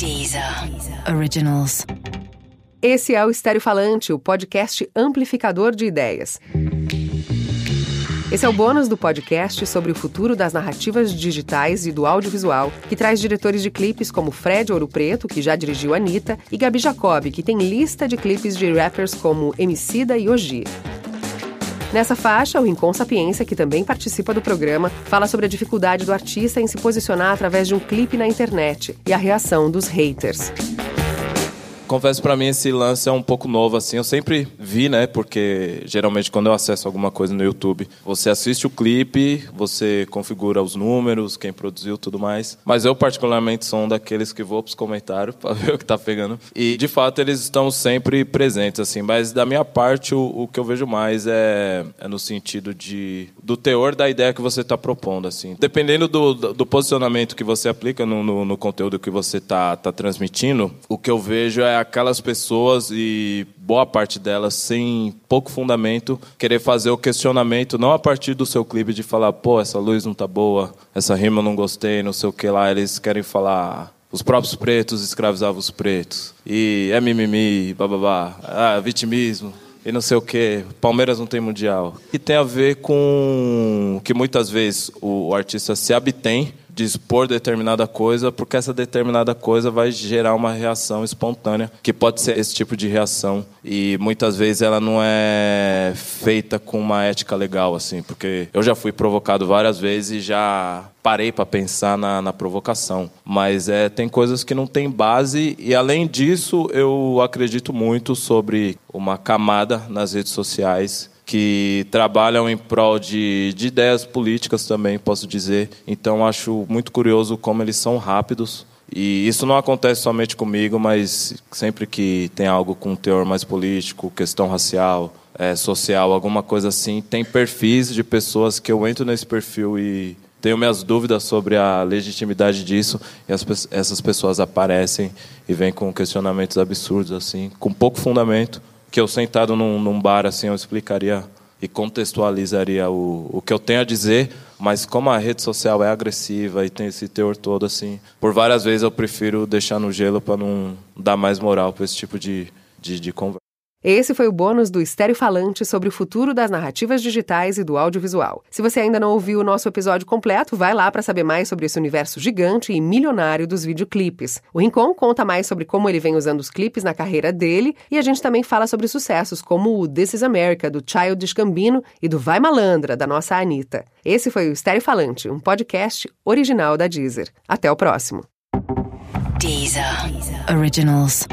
Deezer Originals. Esse é o Estéreo Falante, o podcast amplificador de ideias. Esse é o bônus do podcast sobre o futuro das narrativas digitais e do audiovisual, que traz diretores de clipes como Fred Ouro Preto, que já dirigiu Anitta, e Gabi Jacob, que tem lista de clipes de rappers como Emicida e Oji. Nessa faixa, o Rincon Sapiência, que também participa do programa, fala sobre a dificuldade do artista em se posicionar através de um clipe na internet e a reação dos haters confesso para mim esse lance é um pouco novo assim. Eu sempre vi, né? Porque geralmente quando eu acesso alguma coisa no YouTube, você assiste o clipe, você configura os números, quem produziu, tudo mais. Mas eu particularmente sou um daqueles que vou pros comentários para ver o que tá pegando. E de fato eles estão sempre presentes assim. Mas da minha parte o, o que eu vejo mais é, é, no sentido de do teor da ideia que você está propondo assim. Dependendo do, do, posicionamento que você aplica no, no, no conteúdo que você tá, tá transmitindo, o que eu vejo é aquelas pessoas e boa parte delas sem pouco fundamento querer fazer o questionamento não a partir do seu clipe de falar, pô, essa luz não tá boa, essa rima eu não gostei, não sei o que lá, eles querem falar os próprios pretos escravizavam os pretos. E é mimimi, bababá, ah, vitimismo e não sei o que. Palmeiras não tem mundial. E tem a ver com que muitas vezes o artista se abstém de expor determinada coisa, porque essa determinada coisa vai gerar uma reação espontânea, que pode ser esse tipo de reação. E muitas vezes ela não é feita com uma ética legal, assim, porque eu já fui provocado várias vezes e já parei para pensar na, na, provocação. Mas é, tem coisas que não tem base, e além disso, eu acredito muito sobre uma camada nas redes sociais que trabalham em prol de, de ideias políticas também, posso dizer. Então, acho muito curioso como eles são rápidos. E isso não acontece somente comigo, mas sempre que tem algo com teor mais político, questão racial, é, social, alguma coisa assim, tem perfis de pessoas que eu entro nesse perfil e tenho minhas dúvidas sobre a legitimidade disso e as, essas pessoas aparecem e vêm com questionamentos absurdos assim, com pouco fundamento que eu sentado num, num, bar assim eu explicaria e contextualizaria o, o que eu tenho a dizer, mas como a rede social é agressiva e tem esse teor todo assim, por várias vezes eu prefiro deixar no gelo para não dar mais moral para esse tipo de, de, de conversa. Esse foi o bônus do Estéreo Falante sobre o futuro das narrativas digitais e do audiovisual. Se você ainda não ouviu o nosso episódio completo, vai lá para saber mais sobre esse universo gigante e milionário dos videoclipes. O Rincon conta mais sobre como ele vem usando os clipes na carreira dele e a gente também fala sobre sucessos como o This is America, do Childish Gambino e do Vai Malandra, da nossa Anitta. Esse foi o Estéreo Falante, um podcast original da Deezer. Até o próximo. Deezer. Originals.